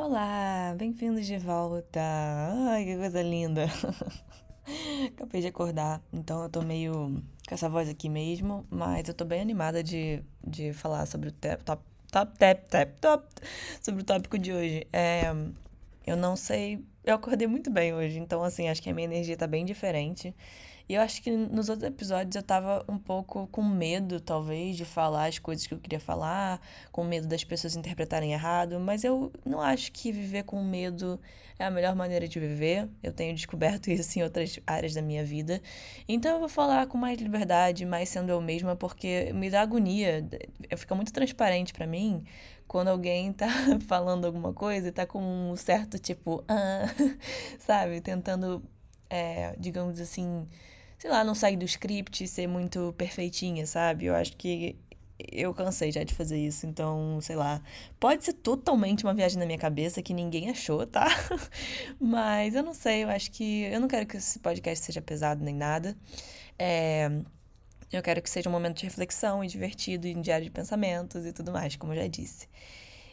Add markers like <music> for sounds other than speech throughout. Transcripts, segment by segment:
Olá, bem-vindos de volta. Ai, que coisa linda. <laughs> Acabei de acordar, então eu tô meio com essa voz aqui mesmo, mas eu tô bem animada de, de falar sobre o top, top, top, top, top, sobre o tópico de hoje. É, eu não sei, eu acordei muito bem hoje, então assim, acho que a minha energia tá bem diferente. E eu acho que nos outros episódios eu tava um pouco com medo, talvez, de falar as coisas que eu queria falar, com medo das pessoas interpretarem errado, mas eu não acho que viver com medo é a melhor maneira de viver. Eu tenho descoberto <laughs> isso em outras áreas da minha vida. Então eu vou falar com mais liberdade, mais sendo eu mesma, porque me dá agonia. Fica muito transparente para mim quando alguém <laughs> tá falando alguma coisa e tá com um certo tipo, ah, <laughs> sabe, tentando, é, digamos assim, sei lá, não sair do script e ser muito perfeitinha, sabe? Eu acho que eu cansei já de fazer isso, então, sei lá. Pode ser totalmente uma viagem na minha cabeça que ninguém achou, tá? <laughs> Mas eu não sei, eu acho que. Eu não quero que esse podcast seja pesado nem nada. É. Eu quero que seja um momento de reflexão e divertido e um diário de pensamentos e tudo mais, como eu já disse.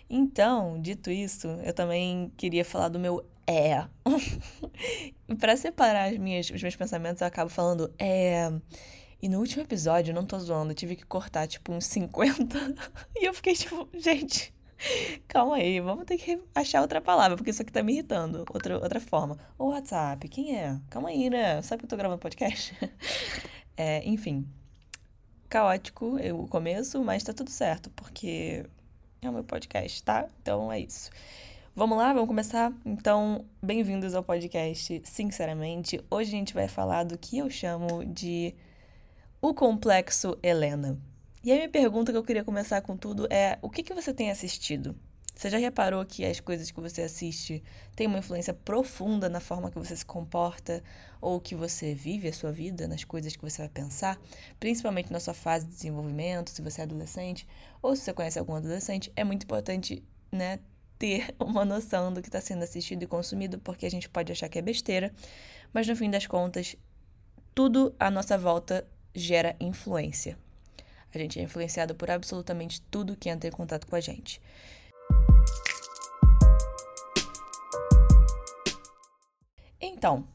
Então, dito isso, eu também queria falar do meu é. <laughs> para separar as minhas, os meus pensamentos, eu acabo falando é. E no último episódio, não tô zoando, eu tive que cortar tipo uns 50. <laughs> e eu fiquei tipo, gente, <laughs> calma aí, vamos ter que achar outra palavra, porque isso aqui tá me irritando. Outra, outra forma. O WhatsApp, quem é? Calma aí, né? Sabe que eu tô gravando podcast? é, enfim. Caótico o começo, mas tá tudo certo, porque é o meu podcast, tá? Então é isso. Vamos lá, vamos começar? Então, bem-vindos ao podcast Sinceramente. Hoje a gente vai falar do que eu chamo de o complexo Helena. E a minha pergunta que eu queria começar com tudo é: o que, que você tem assistido? Você já reparou que as coisas que você assiste têm uma influência profunda na forma que você se comporta ou que você vive a sua vida, nas coisas que você vai pensar, principalmente na sua fase de desenvolvimento, se você é adolescente ou se você conhece algum adolescente, é muito importante, né, ter uma noção do que está sendo assistido e consumido, porque a gente pode achar que é besteira, mas no fim das contas, tudo à nossa volta gera influência. A gente é influenciado por absolutamente tudo que entra em contato com a gente. Então,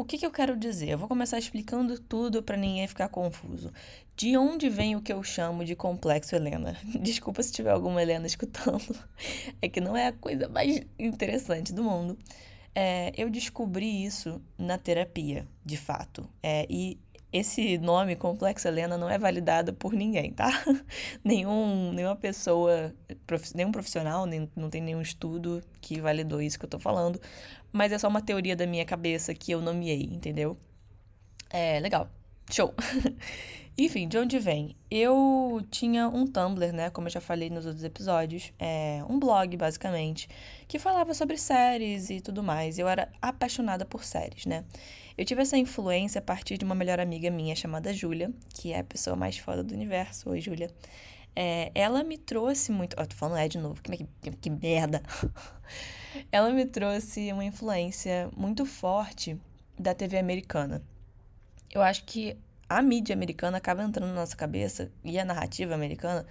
o que, que eu quero dizer? Eu vou começar explicando tudo para ninguém ficar confuso. De onde vem o que eu chamo de complexo Helena? <laughs> Desculpa se tiver alguma Helena escutando. <laughs> É que não é a coisa mais interessante do mundo. É, eu descobri isso na terapia, de fato. É, e esse nome, Complexo Helena, não é validado por ninguém, tá? <laughs> Nenhum, nenhuma pessoa, nenhum profissional, nem, não tem nenhum estudo que validou isso que eu tô falando, mas é só uma teoria da minha cabeça que eu nomeei, entendeu? É, legal. Show! <laughs> Enfim, de onde vem? Eu tinha um Tumblr, né? Como eu já falei nos outros episódios. É, um blog, basicamente, que falava sobre séries e tudo mais. Eu era apaixonada por séries, né? Eu tive essa influência a partir de uma melhor amiga minha chamada Júlia, que é a pessoa mais foda do universo. Oi, Júlia. É, ela me trouxe muito. Ó, tô falando é de novo, que, que, que merda! <laughs> ela me trouxe uma influência muito forte da TV americana. Eu acho que a mídia americana acaba entrando na nossa cabeça e a narrativa americana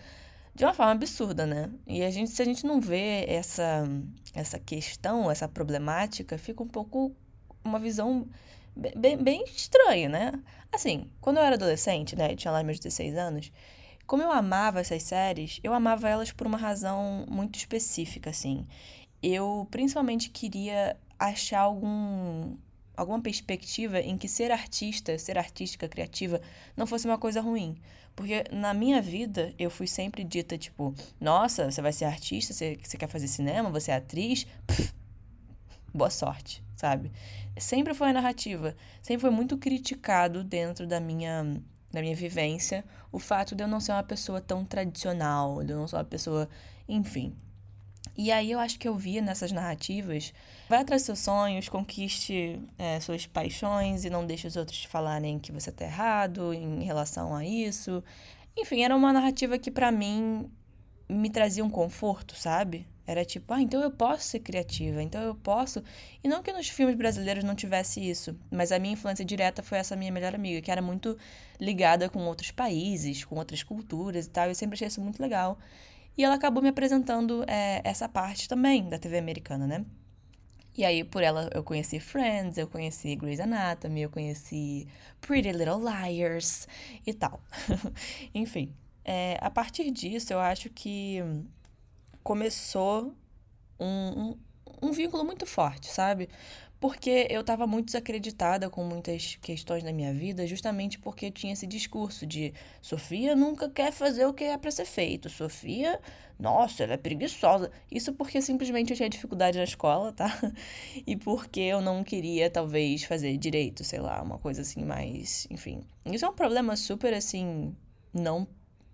de uma forma absurda, né? E a gente, se a gente não vê essa, essa questão, essa problemática, fica um pouco uma visão bem, bem estranho, né? Assim, quando eu era adolescente, né, tinha lá meus 16 anos, como eu amava essas séries, eu amava elas por uma razão muito específica, assim. Eu principalmente queria achar algum alguma perspectiva em que ser artista, ser artística, criativa, não fosse uma coisa ruim. Porque na minha vida eu fui sempre dita, tipo, nossa, você vai ser artista, você, você quer fazer cinema, você é atriz, Pff, boa sorte, sabe? Sempre foi a narrativa, sempre foi muito criticado dentro da minha da minha vivência o fato de eu não ser uma pessoa tão tradicional, de eu não ser uma pessoa, enfim. E aí eu acho que eu via nessas narrativas, vai atrás dos seus sonhos, conquiste é, suas paixões e não deixe os outros te falarem que você tá errado em relação a isso. Enfim, era uma narrativa que para mim me trazia um conforto, sabe? Era tipo, ah, então eu posso ser criativa, então eu posso. E não que nos filmes brasileiros não tivesse isso, mas a minha influência direta foi essa minha melhor amiga, que era muito ligada com outros países, com outras culturas e tal. Eu sempre achei isso muito legal. E ela acabou me apresentando é, essa parte também da TV americana, né? E aí, por ela, eu conheci Friends, eu conheci Grey's Anatomy, eu conheci Pretty Little Liars e tal. <laughs> Enfim, é, a partir disso, eu acho que começou um, um, um vínculo muito forte, sabe? porque eu estava muito desacreditada com muitas questões da minha vida, justamente porque tinha esse discurso de Sofia nunca quer fazer o que é para ser feito. Sofia, nossa, ela é preguiçosa. Isso porque simplesmente eu tinha dificuldade na escola, tá? <laughs> E porque eu não queria, talvez, fazer direito, sei lá, uma coisa assim mais. Enfim. Isso é um problema super assim. Não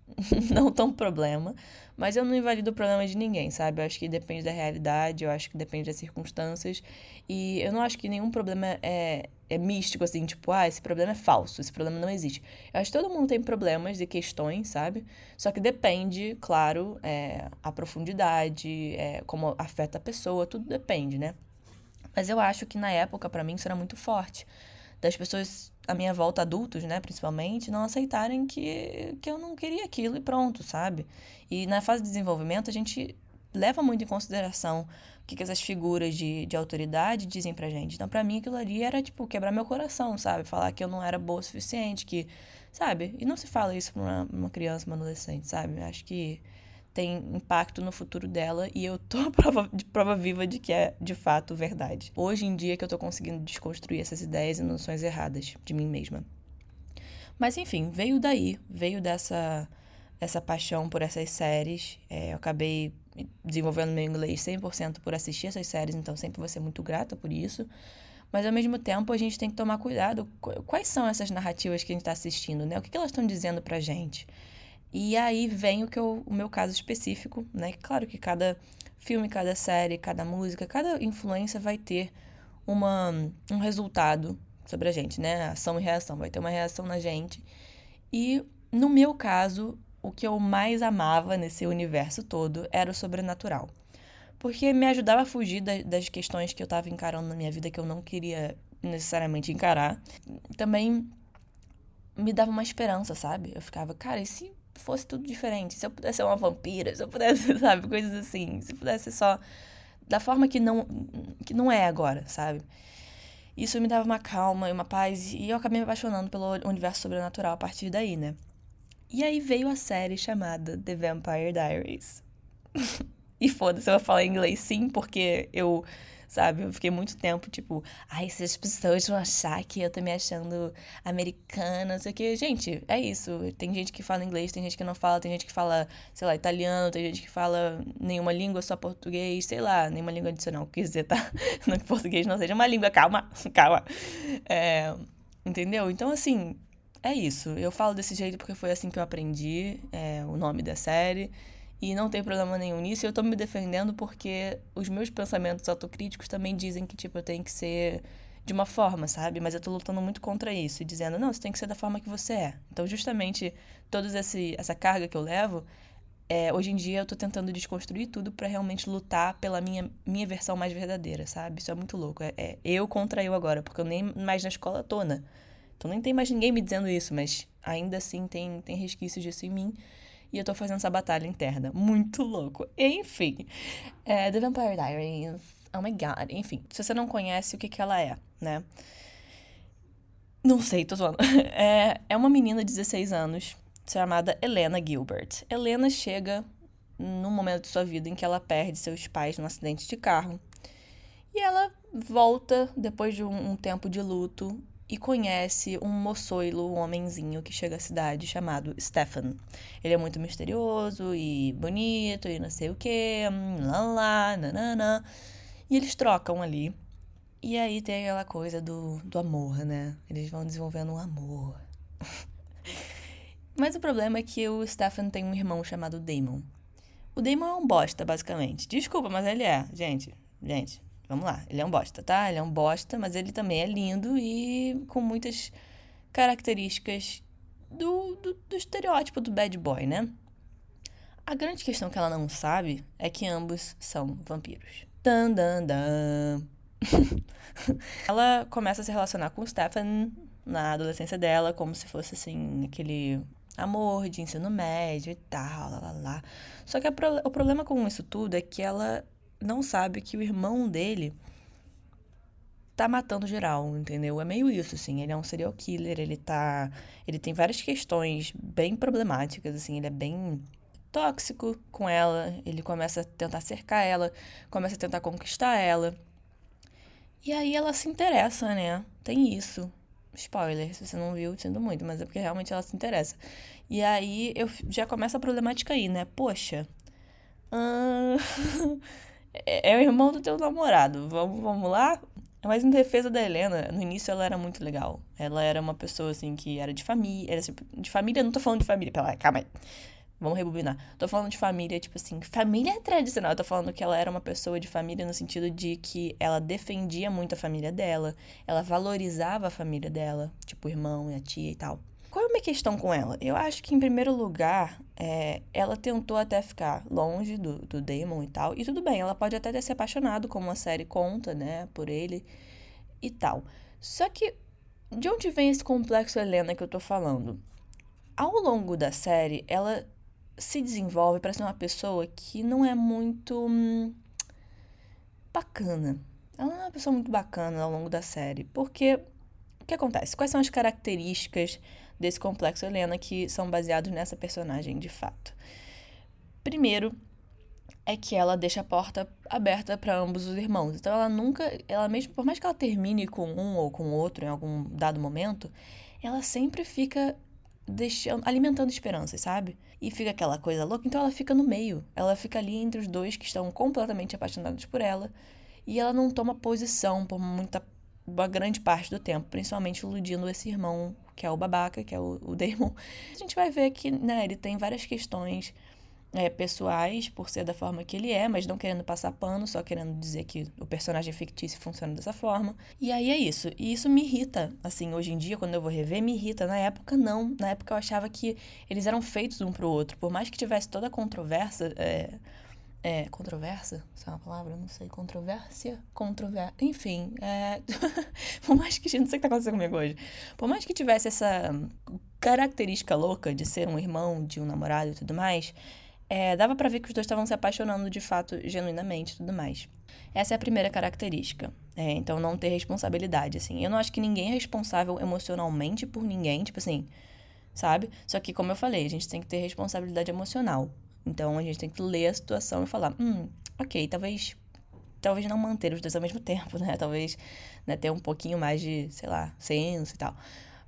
<laughs> não tão problema, mas eu não invalido o problema de ninguém, sabe? Eu acho que depende da realidade, eu acho que depende das circunstâncias, e eu não acho que nenhum problema é, é místico, assim, tipo, ah, esse problema é falso, esse problema não existe. Eu acho que todo mundo tem problemas e questões, sabe? Só que depende, claro, é, a profundidade, é, como afeta a pessoa, tudo depende, né? Mas eu acho que na época, para mim, isso era muito forte das pessoas à minha volta, adultos, né, principalmente, não aceitarem que, que eu não queria aquilo e pronto, sabe? E na fase de desenvolvimento, a gente leva muito em consideração o que, que essas figuras de, de autoridade dizem pra gente. Então, pra mim, aquilo ali era, tipo, quebrar meu coração, sabe? Falar que eu não era boa o suficiente, que, sabe? E não se fala isso pra uma, uma criança, uma adolescente, sabe? Acho que tem impacto no futuro dela e eu tô prova, prova viva de que é de fato verdade. Hoje em dia que eu tô conseguindo desconstruir essas ideias e noções erradas de mim mesma. Mas enfim, veio daí, veio dessa essa paixão por essas séries. É, eu acabei desenvolvendo meu inglês 100% por assistir essas séries, então sempre vou ser muito grata por isso. Mas ao mesmo tempo a gente tem que tomar cuidado. Quais são essas narrativas que a gente está assistindo, né? O que, que elas estão dizendo pra gente? E aí vem o que eu, o meu caso específico, né? Claro que cada filme, cada série, cada música, cada influência vai ter uma, um resultado sobre a gente, né? Ação e reação, vai ter uma reação na gente. E no meu caso, o que eu mais amava nesse universo todo era o sobrenatural. Porque me ajudava a fugir da, das questões que eu estava encarando na minha vida que eu não queria necessariamente encarar. Também me dava uma esperança, sabe? Eu ficava, cara, e se fosse tudo diferente. Se eu pudesse ser uma vampira, se eu pudesse, <laughs> sabe, coisas assim. Se pudesse só da forma que não, que não é agora, sabe? Isso me dava uma calma e uma paz, e eu acabei me apaixonando pelo universo sobrenatural a partir daí, né? E aí veio a série chamada The Vampire Diaries. <laughs> e foda-se, eu vou falar inglês sim, porque eu sabe? Eu fiquei muito tempo, tipo, ai, se as pessoas vão achar que eu tô me achando americana, não sei o que. Gente, é isso. Tem gente que fala inglês, tem gente que não fala, tem gente que fala, sei lá, italiano, tem gente que fala nenhuma língua, só português, sei lá, nenhuma língua adicional, quer dizer, tá? <laughs> Não que português não seja uma língua, calma, <laughs> calma. É, entendeu? Então, assim, é isso. Eu falo desse jeito porque foi assim que eu aprendi é, o nome da série. E não tem problema nenhum nisso. E eu tô me defendendo porque os meus pensamentos autocríticos também dizem que, tipo, eu tenho que ser de uma forma, sabe? Mas eu tô lutando muito contra isso, dizendo, não, você tem que ser da forma que você é. Então, justamente, toda essa carga que eu levo, é, hoje em dia eu tô tentando desconstruir tudo para realmente lutar pela minha, minha versão mais verdadeira, sabe? Isso é muito louco. É, é, eu contra eu agora, porque eu nem mais na escola tô, né? Então nem tem mais ninguém me dizendo isso, mas ainda assim tem, tem resquícios disso em mim. E eu tô fazendo essa batalha interna. Muito louco. Enfim. É, The Vampire Diaries. Oh my god. Enfim, se você não conhece o que, que ela é, né? Não sei, tô zoando. <laughs> É, é uma menina de 16 anos chamada Helena Gilbert. Helena chega num momento de sua vida em que ela perde seus pais num acidente de carro. E ela volta, depois de um, um tempo de luto, e conhece um moçoilo, um homenzinho que chega à cidade chamado Stefan. Ele é muito misterioso e bonito e não sei o que, lá lá, nanana. E eles trocam ali. E aí tem aquela coisa do, do amor, né? Eles vão desenvolvendo um amor. <laughs> Mas o problema é que o Stefan tem um irmão chamado Damon. O Damon é um bosta, basicamente. Desculpa, mas ele é. Gente, gente, Vamos lá, ele é um bosta, tá? Ele é um bosta, mas ele também é lindo e com muitas características do, do, do estereótipo do bad boy, né? A grande questão que ela não sabe é que ambos são vampiros. Dan, dan, dan. <laughs> ela começa a se relacionar com o Stefan na adolescência dela, como se fosse assim, aquele amor de ensino médio e tal, lá, lá, lá. Só que pro, o problema com isso tudo é que ela não sabe que o irmão dele tá matando geral, entendeu? É meio isso, assim. Ele é um serial killer, ele tá. Ele tem várias questões bem problemáticas, assim. Ele é bem tóxico com ela. Ele começa a tentar cercar ela, começa a tentar conquistar ela. E aí ela se interessa, né? Tem isso. Spoiler, se você não viu, sinto muito, mas é porque realmente ela se interessa. E aí eu já começa a problemática aí, né? Poxa. Hum... <laughs> é o irmão do teu namorado. Vamos, vamos lá? Mas em defesa da Helena, no início ela era muito legal. Ela era uma pessoa, assim, que era de família. Era, assim, de família, não tô falando de família. Pera, calma aí. Vamos rebobinar. Tô falando de família, tipo assim, família tradicional. Eu tô falando que ela era uma pessoa de família no sentido de que ela defendia muito a família dela, ela valorizava a família dela, tipo o irmão e a tia e tal. Qual é a minha questão com ela? Eu acho que, em primeiro lugar, é, ela tentou até ficar longe do, do Damon e tal. E tudo bem, ela pode até ter se apaixonado, como a série conta, né, por ele e tal. Só que, de onde vem esse complexo Helena que eu tô falando? Ao longo da série, ela se desenvolve para ser uma pessoa que não é muito hum, bacana. Ela não é uma pessoa muito bacana ao longo da série. Porque o que acontece? Quais são as características desse complexo Helena que são baseados nessa personagem de fato? Primeiro, é que ela deixa a porta aberta para ambos os irmãos. Então ela nunca, ela mesmo, por mais que ela termine com um ou com outro em algum dado momento, ela sempre fica deixando, alimentando esperanças, sabe? E fica aquela coisa louca, então ela fica no meio. Ela fica ali entre os dois que estão completamente apaixonados por ela. E ela não toma posição por muita uma grande parte do tempo, principalmente iludindo esse irmão, que é o babaca, que é o, o Damon. A gente vai ver que, né, ele tem várias questões é, pessoais, por ser da forma que ele é, mas não querendo passar pano, só querendo dizer que o personagem fictício funciona dessa forma. E aí é isso. E isso me irrita, assim, hoje em dia, quando eu vou rever, me irrita. Na época, não. Na época eu achava que eles eram feitos um pro outro. Por mais que tivesse toda a controvérsia. É, é, controvérsia? Isso é uma palavra? Não sei. Controvérsia? Controvérsia. Enfim, é... <laughs> por mais que. Não sei o que tá acontecendo comigo hoje. Por mais que tivesse essa característica louca de ser um irmão, de um namorado e tudo mais é, dava para ver que os dois estavam se apaixonando de fato, genuinamente e tudo mais. Essa é a primeira característica. É, então, não ter responsabilidade, assim. Eu não acho que ninguém é responsável emocionalmente por ninguém, tipo assim, sabe? Só que, como eu falei, a gente tem que ter responsabilidade emocional. Então, a gente tem que ler a situação e falar, hum, ok, talvez talvez não manter os dois ao mesmo <laughs> tempo, né? Talvez né, ter um pouquinho mais de, sei lá, senso e tal.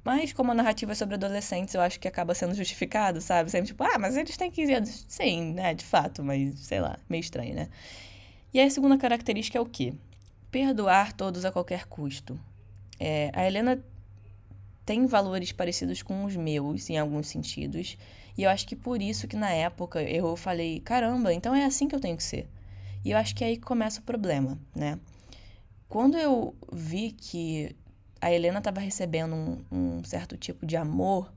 Mas como a narrativa é sobre adolescentes, eu acho que acaba sendo justificado, sabe? Sempre tipo, ah, mas eles têm 15 anos. Sim, né? De fato, mas sei lá, meio estranho, né? E a segunda característica é o quê? Perdoar todos a qualquer custo. É, a Helena tem valores parecidos com os meus, em alguns sentidos. E eu acho que por isso que na época eu falei, caramba, então é assim que eu tenho que ser. E eu acho que aí começa o problema, né? Quando eu vi que a Helena estava recebendo um, um, certo tipo de amor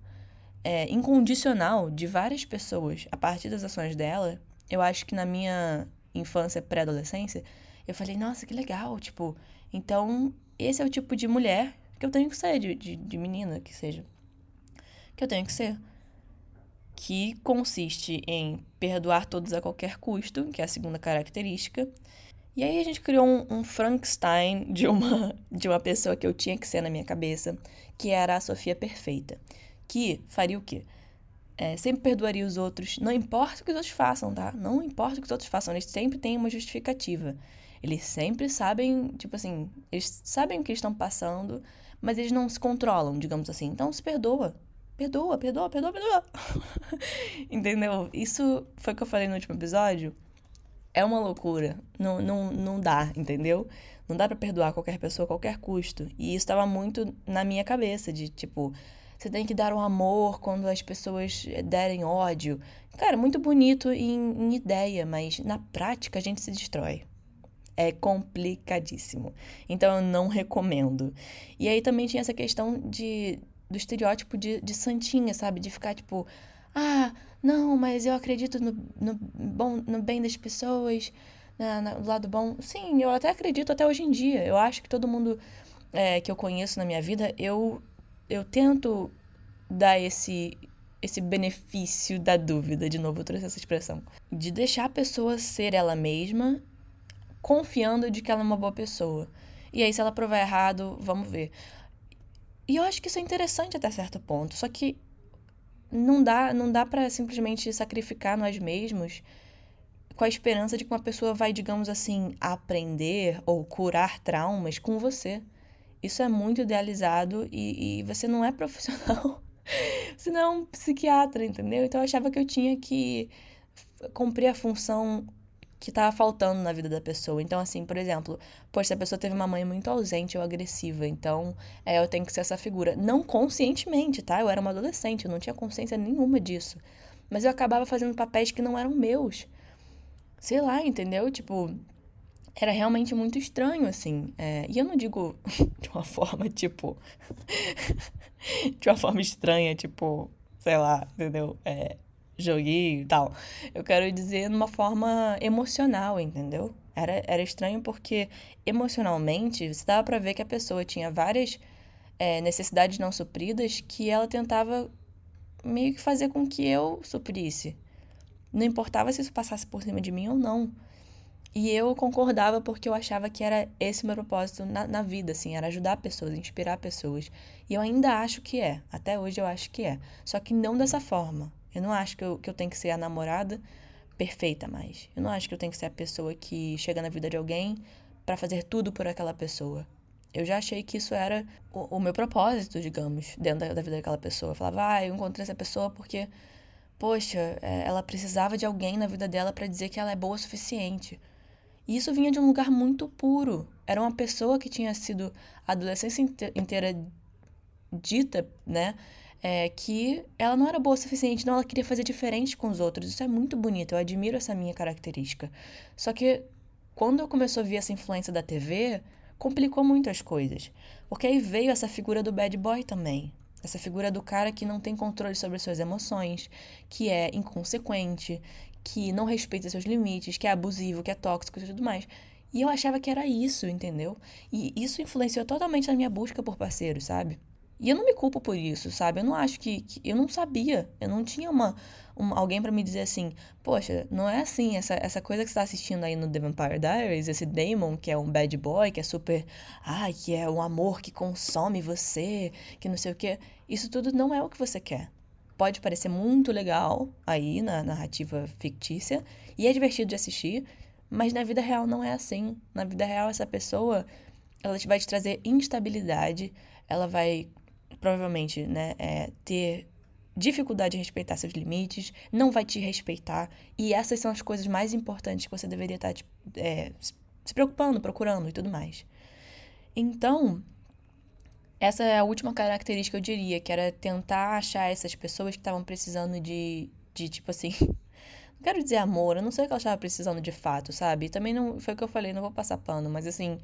é, incondicional de várias pessoas a partir das ações dela, eu acho que na minha infância, pré-adolescência, eu falei, nossa, que legal, tipo, então esse é o tipo de mulher que eu tenho que ser, de, de, de menina que seja, que eu tenho que ser. Que consiste em perdoar todos a qualquer custo, que é a segunda característica, e aí a gente criou um, um, Frankenstein de uma, <laughs> de uma pessoa que eu tinha que ser na minha cabeça, que era a Sofia perfeita. Que faria o quê? É, sempre perdoaria os outros, não importa o que os outros façam, tá? Não importa o que os outros façam, eles sempre têm uma justificativa. Eles sempre sabem, tipo assim, eles sabem o que estão passando, mas eles não se controlam, digamos assim. Então se perdoa. Perdoa, perdoa, perdoa, perdoa. <laughs> Entendeu? Isso foi o que eu falei no último episódio é uma loucura. Não, não, não dá, entendeu? Não dá para perdoar qualquer pessoa a qualquer custo. E isso estava muito na minha cabeça, de tipo, você tem que dar o um amor quando as pessoas derem ódio. Cara, muito bonito em, em ideia, mas na prática a gente se destrói. É complicadíssimo. Então eu não recomendo. E aí também tinha essa questão de, do estereótipo de, de santinha, sabe? De ficar tipo, ah, não, mas eu acredito no, no, bom, no bem das pessoas, na, na, no lado bom. Sim, eu até acredito até hoje em dia. Eu acho que todo mundo é, que eu conheço na minha vida, eu, eu tento dar esse esse benefício da dúvida, de novo eu trouxe essa expressão, de deixar a pessoa ser ela mesma, confiando de que ela é uma boa pessoa. E aí se ela provar errado, vamos ver. E eu acho que isso é interessante até certo ponto, só que não dá, não dá para simplesmente sacrificar nós mesmos com a esperança de que uma pessoa vai, digamos assim, aprender ou curar traumas com você. Isso é muito idealizado e, e você não é <laughs> profissional. você não é um psiquiatra, entendeu? Então eu achava que eu tinha que cumprir a função que estava faltando na vida da pessoa. Então, assim, por exemplo, poxa, a pessoa teve uma mãe muito ausente ou agressiva, então é, eu tenho que ser essa figura. Não conscientemente, tá? Eu era uma adolescente, eu não tinha consciência nenhuma disso. Mas eu acabava fazendo papéis que não eram meus. Sei lá, entendeu? Tipo, era realmente muito estranho, assim. É, e eu não digo <laughs> de uma forma, tipo. <laughs> de uma forma estranha, tipo, sei lá, entendeu? É, joguinho e tal. Eu quero dizer numa forma emocional, entendeu? Era, era estranho porque emocionalmente você dava pra ver que a pessoa tinha várias é, necessidades não supridas que ela tentava meio que fazer com que eu suprisse. Não importava se isso passasse por cima de mim ou não. E eu concordava porque eu achava que era esse meu propósito na, na vida, assim, era ajudar pessoas, inspirar pessoas. E eu ainda acho que é, até hoje eu acho que é. Só que não dessa forma. Eu não acho que eu, que eu tenho que ser a namorada perfeita mais. Eu não acho que eu tenho que ser a pessoa que chega na vida de alguém para fazer tudo por aquela pessoa. Eu já achei que isso era o, o meu propósito, digamos, dentro da, da, vida daquela pessoa. Eu falava, ah, eu encontrei essa pessoa porque, poxa, é, ela precisava de alguém na vida dela para dizer que ela é boa o suficiente. E isso vinha de um lugar muito puro. Era uma pessoa que tinha sido a adolescência inteira dita, né? É, que ela não era boa o suficiente, não, ela queria fazer diferente com os outros. Isso é muito bonito, eu admiro essa minha característica. Só que quando eu começou a ver essa influência da TV, complicou muito as coisas. Porque aí veio essa figura do bad boy também. Essa figura do cara que não tem controle sobre suas emoções, que é inconsequente, que não respeita seus limites, que é abusivo, que é tóxico e tudo mais. E eu achava que era isso, entendeu? E isso influenciou totalmente na minha busca por parceiros, sabe? E eu não me culpo por isso, sabe? Eu não acho que. que eu não sabia. Eu não tinha uma, alguém para me dizer assim: Poxa, não é assim. Essa, essa coisa que você tá assistindo aí no The Vampire Diaries, esse Damon, que é um bad boy, que é super. Ai, que é um amor que consome você, que não sei o quê. Isso tudo não é o que você quer. Pode parecer muito legal aí na narrativa fictícia e é divertido de assistir, mas na vida real não é assim. Na vida real, essa pessoa ela vai te trazer instabilidade, ela vai provavelmente, né, é, ter dificuldade de respeitar seus limites, não vai te respeitar. E essas são as coisas mais importantes que você deveria estar tipo, é, se preocupando, procurando e tudo mais. Então, essa é a última característica, eu diria, que era tentar achar essas pessoas que estavam precisando de, de tipo assim. <laughs> Não quero dizer amor, eu não sei o que elas estavam precisando de fato, sabe? Também não foi o que eu falei, não vou passar pano, mas assim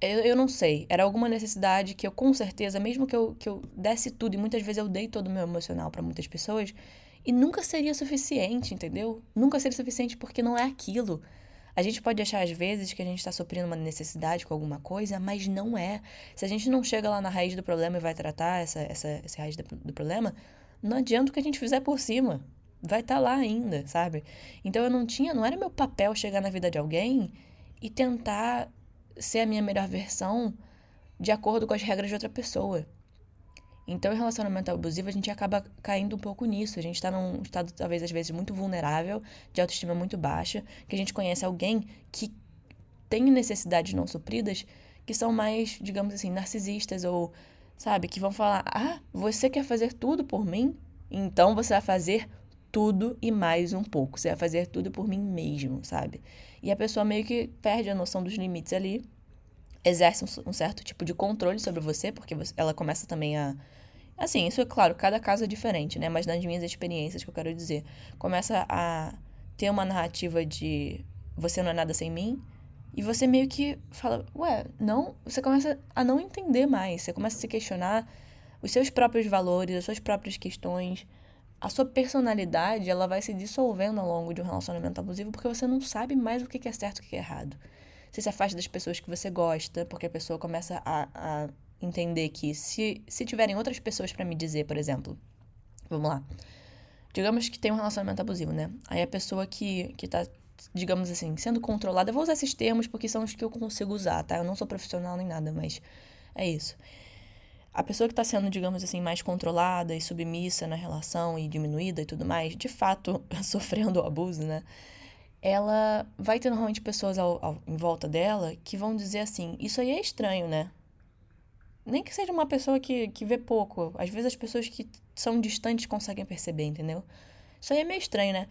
eu, eu não sei. Era alguma necessidade que eu, com certeza, mesmo que eu, que eu desse tudo, e muitas vezes eu dei todo o meu emocional para muitas pessoas, e nunca seria suficiente, entendeu? Nunca seria suficiente porque não é aquilo. A gente pode achar às vezes que a gente está suprindo uma necessidade com alguma coisa, mas não é. Se a gente não chega lá na raiz do problema e vai tratar essa, essa, essa raiz do, do problema, não adianta o que a gente fizer por cima. Vai estar tá lá ainda, sabe? Então eu não tinha, não era meu papel chegar na vida de alguém e tentar ser a minha melhor versão de acordo com as regras de outra pessoa. Então, em relacionamento abusivo, a gente acaba caindo um pouco nisso. A gente está num estado, talvez, às vezes, muito vulnerável, de autoestima muito baixa, que a gente conhece alguém que tem necessidades não supridas que são mais, digamos assim, narcisistas ou, sabe, que vão falar: ah, você quer fazer tudo por mim? Então você vai fazer tudo e mais um pouco. Você vai fazer tudo por mim mesmo, sabe? E a pessoa meio que perde a noção dos limites ali, exerce um, um certo tipo de controle sobre você, porque você, ela começa também a. Assim, isso é claro, cada caso é diferente, né? Mas nas minhas experiências que eu quero dizer, começa a ter uma narrativa de você não é nada sem mim, e você meio que fala, ué, não, você começa a não entender mais, você começa a se questionar os seus próprios valores, as suas próprias questões, a sua personalidade ela vai se dissolvendo ao longo de um relacionamento abusivo porque você não sabe mais o que é certo e o que é errado. Você se afasta das pessoas que você gosta, porque a pessoa começa a, a entender que se, se tiverem outras pessoas para me dizer, por exemplo, Vamos lá. Digamos que tem um relacionamento abusivo, né? Aí a pessoa que, que tá, digamos assim, sendo controlada. Eu vou usar esses termos porque são os que eu consigo usar, tá? Eu não sou profissional nem nada, mas é isso. A pessoa que está sendo, digamos assim, mais controlada e submissa na relação e diminuída e tudo mais, de fato <laughs> sofrendo o abuso, né? Ela vai ter normalmente pessoas ao, ao, em volta dela que vão dizer assim: Isso aí é estranho, né? Nem que seja uma pessoa que, que vê pouco. Às vezes as pessoas que são distantes conseguem perceber, entendeu? Isso aí é meio estranho, né?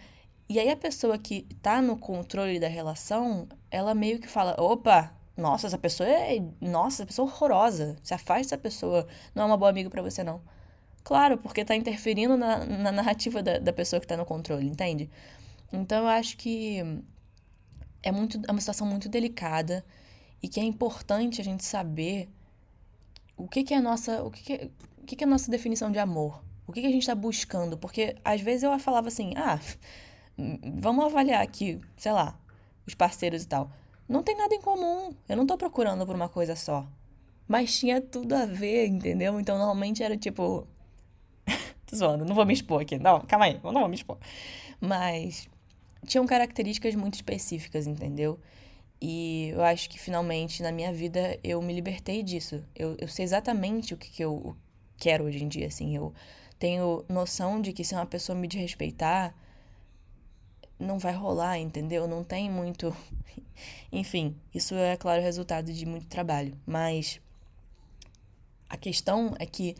E aí a pessoa que tá no controle da relação, ela meio que fala: opa, nossa, essa pessoa é. Nossa, essa pessoa é horrorosa. Se afasta essa pessoa. Não é uma boa amiga para você, não. Claro, porque tá interferindo na, na narrativa da, da pessoa que tá no controle, entende? Então eu acho que é, muito, é uma situação muito delicada e que é importante a gente saber o que, que é a nossa. O que, que, é, o que, que é nossa definição de amor. O que, que a gente está buscando? Porque às vezes eu falava assim, ah, vamos avaliar aqui, sei lá, os parceiros e tal. Não tem nada em comum. Eu não tô procurando por uma coisa só. Mas tinha tudo a ver, entendeu? Então normalmente era tipo. <laughs> tô zoando, não vou me expor aqui. Não, calma aí, não vou me expor. Mas tinham características muito específicas, entendeu? E eu acho que finalmente na minha vida eu me libertei disso. Eu, eu sei exatamente o que, que eu quero hoje em dia, assim. Eu tenho noção de que se uma pessoa me desrespeitar, não vai rolar, entendeu? Não tem muito. <laughs> Enfim, isso é, claro, resultado de muito trabalho. Mas a questão é que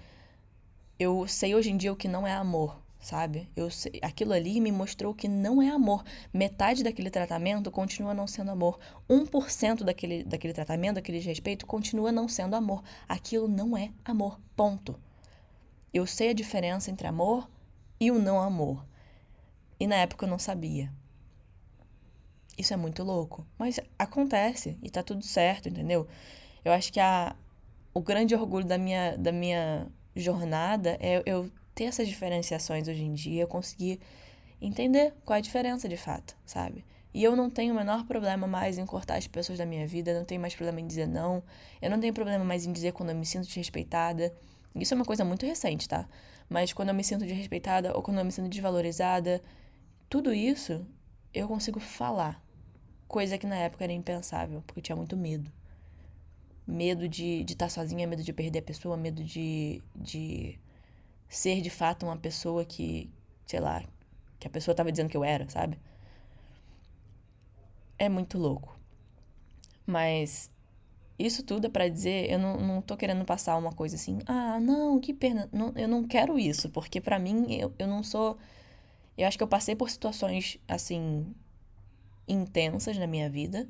eu sei hoje em dia o que não é amor sabe? Eu sei, aquilo ali me mostrou que não é amor. Metade daquele tratamento continua não sendo amor. 1% daquele, daquele tratamento, daquele respeito, continua não sendo amor. Aquilo não é amor. Ponto. Eu sei a diferença entre amor e o não amor. E na época eu não sabia. Isso é muito louco. Mas acontece e tá tudo certo, entendeu? Eu acho que a, o grande orgulho da minha, da minha jornada é eu ter essas diferenciações hoje em dia, eu conseguir entender qual é a diferença de fato, sabe? E eu não tenho o menor problema mais em cortar as pessoas da minha vida, não tenho mais problema em dizer não, eu não tenho problema mais em dizer quando eu me sinto desrespeitada. Isso é uma coisa muito recente, tá? Mas quando eu me sinto desrespeitada ou quando eu me sinto desvalorizada, tudo isso eu consigo falar. Coisa que na época era impensável, porque eu tinha muito medo. Medo de estar tá sozinha, medo de perder a pessoa, medo de, de ser de fato uma pessoa que, sei lá, que a pessoa estava dizendo que eu era, sabe? É muito louco. Mas isso tudo é pra dizer, eu não, não tô querendo passar uma coisa assim, ah, não, que pena, não, eu não quero isso, porque para mim eu, eu não sou. Eu acho que eu passei por situações, assim, intensas na minha vida,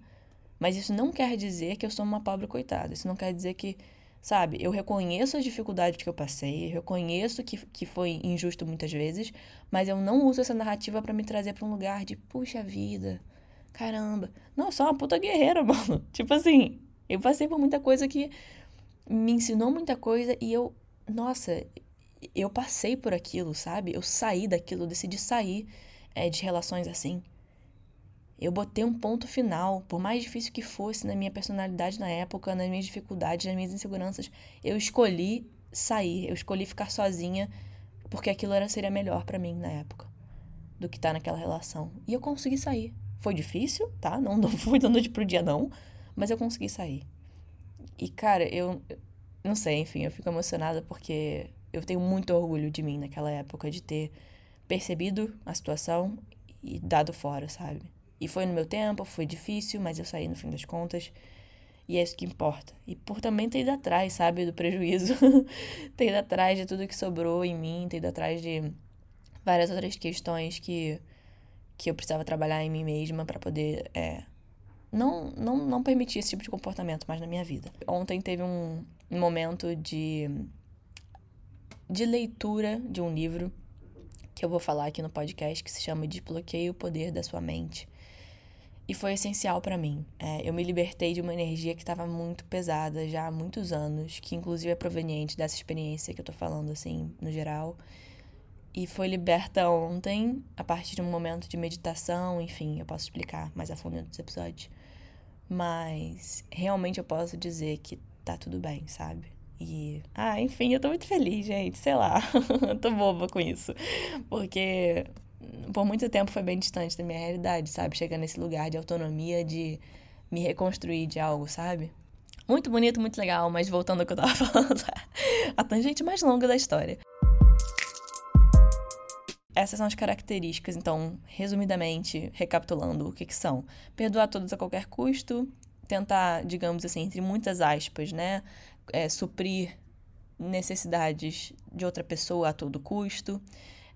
mas isso não quer dizer que eu sou uma pobre coitada. Isso não quer dizer que Sabe, eu reconheço as dificuldades que eu passei, eu reconheço que, que foi injusto muitas vezes, mas eu não uso essa narrativa para me trazer para um lugar de, puxa vida, caramba. Não, eu sou uma puta guerreira, <laughs> mano. Tipo assim, eu passei por muita coisa que me ensinou muita coisa e eu, nossa, eu passei por aquilo, sabe? Eu saí daquilo, eu decidi sair é, de relações assim. Eu botei um ponto final, por mais difícil que fosse na minha personalidade na época, nas minhas dificuldades, nas minhas inseguranças, eu escolhi sair, eu escolhi ficar sozinha, porque aquilo era seria melhor para mim na época do que estar tá naquela relação. E eu consegui sair. Foi difícil, tá? Não, não <laughs> fui da noite pro dia não, mas eu consegui sair. E cara, eu não sei, enfim, eu fico emocionada porque eu tenho muito orgulho de mim naquela época de ter percebido a situação e dado fora, sabe? E foi no meu tempo, foi difícil, mas eu saí no fim das contas. E é isso que importa. E por também ter ido atrás, sabe, do prejuízo. <laughs> ter ido atrás de tudo que sobrou em mim, ter ido atrás de várias outras questões que, que eu precisava trabalhar em mim mesma para poder é, não, não, não permitir esse tipo de comportamento mais na minha vida. Ontem teve um momento de, de leitura de um livro que eu vou falar aqui no podcast que se chama Desbloqueie o Poder da Sua Mente. E foi essencial para mim. É, eu me libertei de uma energia que estava muito pesada já há muitos anos, que inclusive é proveniente dessa experiência que eu tô falando, assim, no geral. E foi liberta ontem, a partir de um momento de meditação, enfim, eu posso explicar mais a fundo nos episódios. Mas realmente eu posso dizer que tá tudo bem, sabe? E, ah, enfim, eu tô muito feliz, gente, sei lá. <laughs> tô boba com isso. Porque por muito tempo foi bem distante da minha realidade, sabe? Chegar nesse lugar de autonomia, de me reconstruir de algo, sabe? Muito bonito, muito legal, mas voltando ao que eu tava <laughs> falando, a tangente mais longa da história. Essas são as características, então, resumidamente, recapitulando, o que, que são? Perdoar todos a qualquer custo, tentar, digamos assim, entre muitas aspas, né, é, suprir necessidades de outra pessoa a todo custo,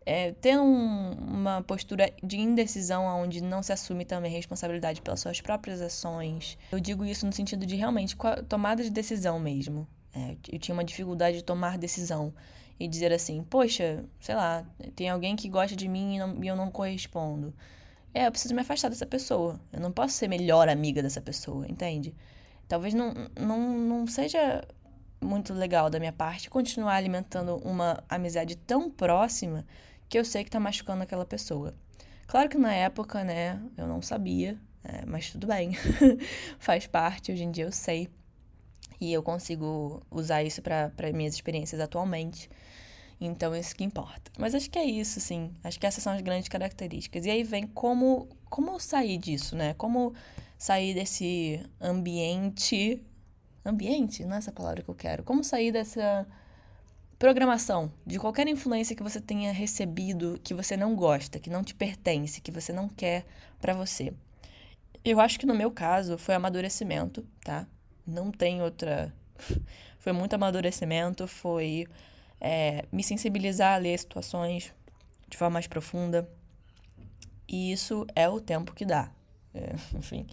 é, ter um, uma postura de indecisão onde não se assume também responsabilidade pelas suas próprias ações. Eu digo isso no sentido de realmente tomada de decisão mesmo. É, eu tinha uma dificuldade de tomar decisão e dizer assim, poxa, sei lá, tem alguém que gosta de mim e, não, e eu não correspondo. É, eu preciso me afastar dessa pessoa. Eu não posso ser melhor amiga dessa pessoa, entende? Talvez não, não, não seja muito legal da minha parte continuar alimentando uma amizade tão próxima que eu sei que tá machucando aquela pessoa. Claro que na época, né, eu não sabia, é, mas tudo bem. <laughs> Faz parte, hoje em dia eu sei. E eu consigo usar isso para minhas experiências atualmente. Então, isso que importa. Mas acho que é isso, sim. Acho que essas são as grandes características. E aí vem como, como sair disso, né? Como sair desse ambiente. Ambiente? Não é essa palavra que eu quero. Como sair dessa programação de qualquer influência que você tenha recebido que você não gosta, que não te pertence, que você não quer para você. Eu acho que no meu caso foi amadurecimento, tá? Não tem outra. <laughs> foi muito amadurecimento, foi é, me sensibilizar a ler situações de forma mais profunda. E isso é o tempo que dá. É, <laughs> enfim.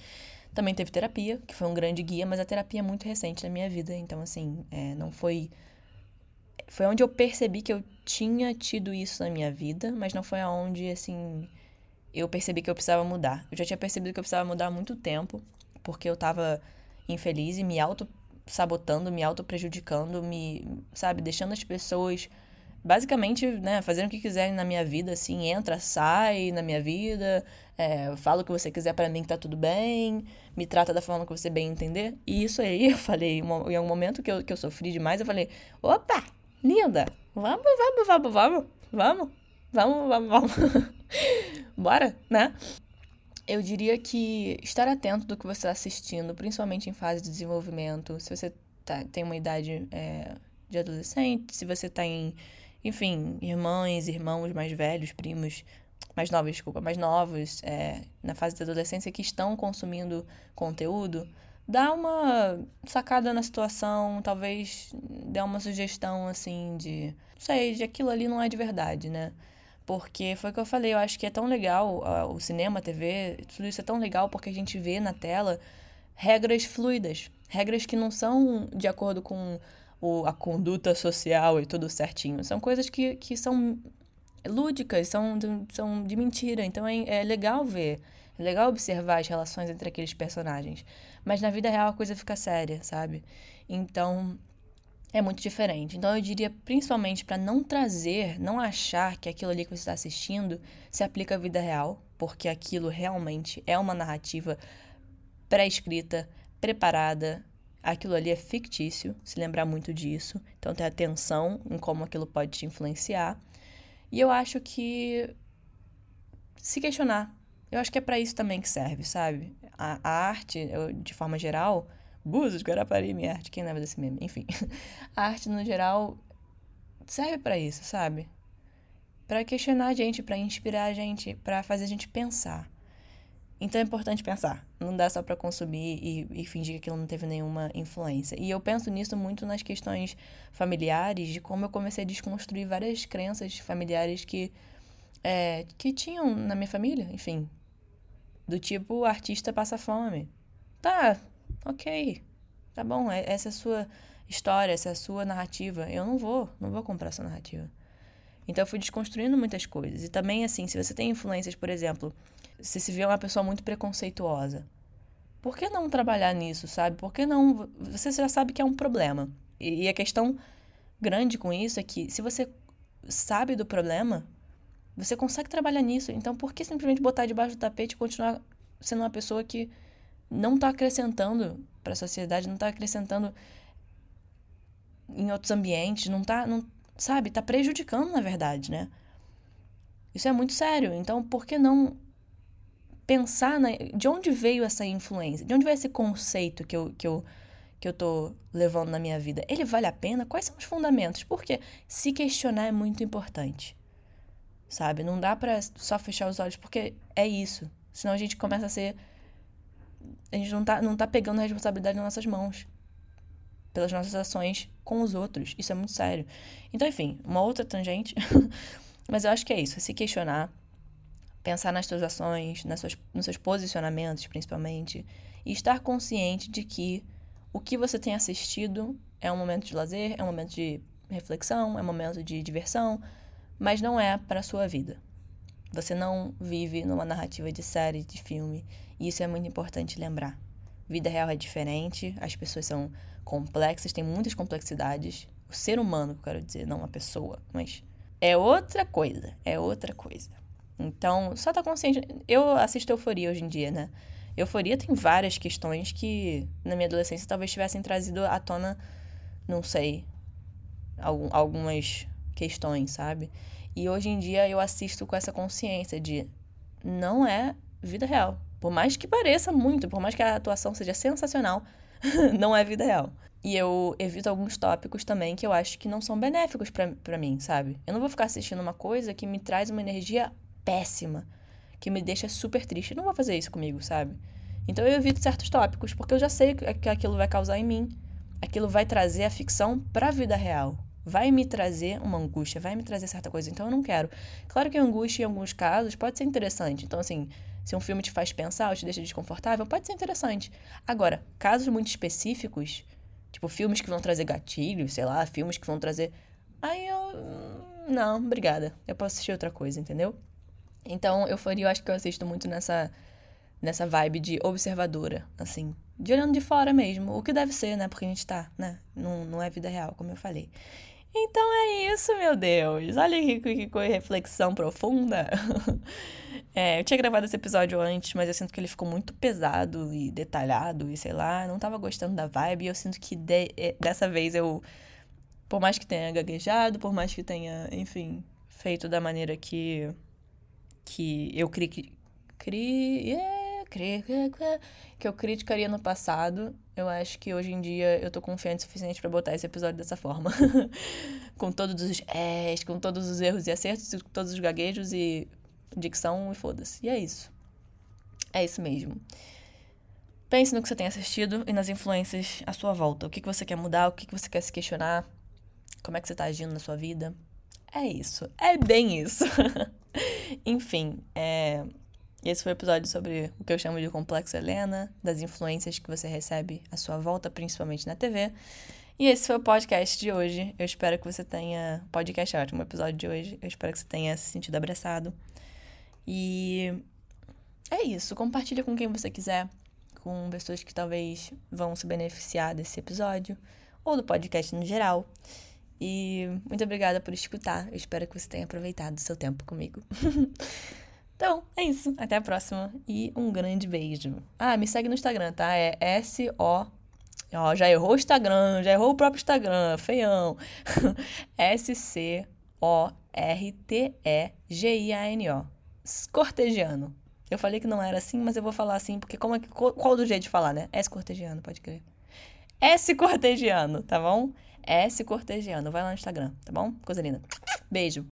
Também teve terapia, que foi um grande guia, mas a terapia é muito recente na minha vida, então, assim, é, não foi. Foi onde eu percebi que eu tinha tido isso na minha vida, mas não foi aonde, assim, eu percebi que eu precisava mudar. Eu já tinha percebido que eu precisava mudar há muito tempo, porque eu tava infeliz e me auto sabotando, me auto-prejudicando, me, sabe, deixando as pessoas basicamente, né, fazendo o que quiserem na minha vida, assim, entra, sai na minha vida, é, fala o que você quiser para mim que tá tudo bem, me trata da forma que você bem entender. E isso aí, <laughs> eu falei, em um momento que eu, que eu sofri demais, eu falei, opa, linda, vamos, vamos, vamos, vamos, vamos, vamos, vamos, vamos, <laughs> bora, né? Eu diria que estar atento do que você está assistindo, principalmente em fase de desenvolvimento, se você tá, tem uma idade é, de adolescente, se você está em, enfim, irmãs, irmãos mais velhos, primos, mais novos, desculpa, mais novos, é, na fase da adolescência que estão consumindo conteúdo, dá uma sacada na situação, talvez dê uma sugestão assim de, não sei, de aquilo ali não é de verdade, né? Porque foi o que eu falei, eu acho que é tão legal uh, o cinema, a TV, tudo isso é tão legal porque a gente vê na tela regras fluidas, regras que não são de acordo com o, a conduta social e tudo certinho. São coisas que, que são lúdicas, são, são de mentira. Então é, é legal ver, é legal observar as relações entre aqueles personagens. Mas na vida real a coisa fica séria, sabe? Então é muito diferente. Então eu diria principalmente para não trazer, não achar que aquilo ali que você está assistindo se aplica à vida real, porque aquilo realmente é uma narrativa pré-escrita, preparada. Aquilo ali é fictício, se lembrar muito disso. Então ter atenção em como aquilo pode te influenciar. E eu acho que se questionar. Eu acho que é para isso também que serve, sabe? A, a arte, eu, de forma geral, Búzios, Guarapari, minha arte, quem lembra desse meme? Enfim, <laughs> a arte no geral serve para isso, sabe? Para questionar a gente, para inspirar a gente, para fazer a gente pensar. Então é importante pensar. Não dá só para consumir e, e, fingir que aquilo não teve nenhuma influência. E eu penso nisso muito nas questões familiares, de como eu comecei a desconstruir várias crenças familiares que, é, que tinham na minha família, enfim. Do tipo, artista passa fome. Tá, ok, tá bom, é, essa é a sua história, essa é a sua narrativa. Eu não vou, não vou comprar essa narrativa. Então eu fui desconstruindo muitas coisas. E também, assim, se você tem influências, por exemplo, se se vê uma pessoa muito preconceituosa, por que não trabalhar nisso, sabe? Por que não. Você já sabe que é um problema. E, e a questão grande com isso é que se você sabe do problema, você consegue trabalhar nisso. Então por que simplesmente botar debaixo do tapete e continuar sendo uma pessoa que não está acrescentando para a sociedade, não está acrescentando em outros ambientes, não tá, não, sabe, tá prejudicando na verdade, né? Isso é muito sério. Então, por que não pensar na, de onde veio essa influência? De onde veio esse conceito que eu, que eu que eu tô levando na minha vida? Ele vale a pena? Quais são os fundamentos? Porque se questionar é muito importante. Sabe? Não dá para só fechar os olhos porque é isso. Senão a gente começa a ser a gente não tá, não tá pegando a responsabilidade nas nossas mãos pelas nossas ações com os outros. Isso é muito sério. Então, enfim, uma outra tangente. <laughs> Mas eu acho que é isso, é se questionar, pensar nas suas ações, nas suas, nos seus posicionamentos, principalmente, e estar consciente de que o que você tem assistido é um momento de lazer, é um momento de reflexão, é um momento de diversão, mas não é para a sua vida. Você não vive numa narrativa de série, de filme, e isso é muito importante lembrar. Vida real é diferente, as pessoas são complexas, têm muitas complexidades. O ser humano, quero dizer, não a pessoa, mas é outra coisa, é outra coisa. Então, só tá consciente. Eu assisto Euforia hoje em dia, né? Euforia tem várias questões que na minha adolescência talvez tivessem trazido à tona, não sei, algum, algumas questões, sabe? E hoje em dia eu assisto com essa consciência de não é vida real. Por mais que pareça muito, por mais que a atuação seja sensacional, <laughs> não é vida real. E eu evito alguns tópicos também que eu acho que não são benéficos para mim, sabe? Eu não vou ficar assistindo uma coisa que me traz uma energia péssima, que me deixa super triste. Não vou fazer isso comigo, sabe? Então eu evito certos tópicos, porque eu já sei que aquilo vai causar em mim. Aquilo vai trazer a ficção para a vida real. Vai me trazer uma angústia, vai me trazer certa coisa. Então eu não quero. Claro que a angústia, em alguns casos, pode ser interessante. Então, assim, se um filme te faz pensar ou te deixa desconfortável, pode ser interessante. Agora, casos muito específicos, Tipo, filmes que vão trazer gatilhos, sei lá, filmes que vão trazer. Aí eu. Não, obrigada. Eu posso assistir outra coisa, entendeu? Então, Euforia eu acho que eu assisto muito nessa, nessa vibe de observadora, assim. De olhando de fora mesmo. O que deve ser, né? Porque a gente tá, né? Não, não é vida real, como eu falei. Então é isso, meu Deus. Olha que, que, que reflexão profunda. <laughs> É, eu tinha gravado esse episódio antes, mas eu sinto que ele ficou muito pesado e detalhado e sei lá, não tava gostando da vibe. E eu sinto que de, é, dessa vez eu, por mais que tenha gaguejado, por mais que tenha, enfim, feito da maneira que que eu cri, cri, yeah, cri, que eu criticaria no passado, eu acho que hoje em dia eu tô confiante o suficiente para botar esse episódio dessa forma. <laughs> com todos os com todos os erros e acertos, com todos os gaguejos e dicção e foda-se. E é isso. É isso mesmo. Pense no que você tem assistido e nas influências à sua volta. O que, que você quer mudar, o que, que você quer se questionar, como é que você está agindo na sua vida. É isso. É bem isso. <laughs> <laughs> Enfim, é... esse foi o episódio sobre o que eu chamo de complexo Helena, das influências que você recebe à sua volta, principalmente na TV. E esse foi o podcast de hoje. Eu espero que você tenha. Podcast é ótimo, o episódio de hoje. Eu espero que você tenha se sentido abraçado. E é isso. Compartilha com quem você quiser, com pessoas que talvez vão se beneficiar desse episódio ou do podcast no geral. E muito obrigada por escutar. Eu espero que você tenha aproveitado o seu tempo comigo. <laughs> então, é isso. Até a próxima e um grande beijo. Ah, me segue no Instagram, tá? É S-O. Ó, já errou o Instagram, já errou o próprio Instagram, feião. <laughs> S-C-O-R-T-E-G-I-A-N-O. Cortegiano. Eu falei que não era assim, mas eu vou falar assim, porque como é que, qual do jeito de falar, né? S cortegiano, pode crer. S cortegiano, tá bom? S cortegiano. Vai lá no Instagram, tá bom? Coisa linda. Beijo.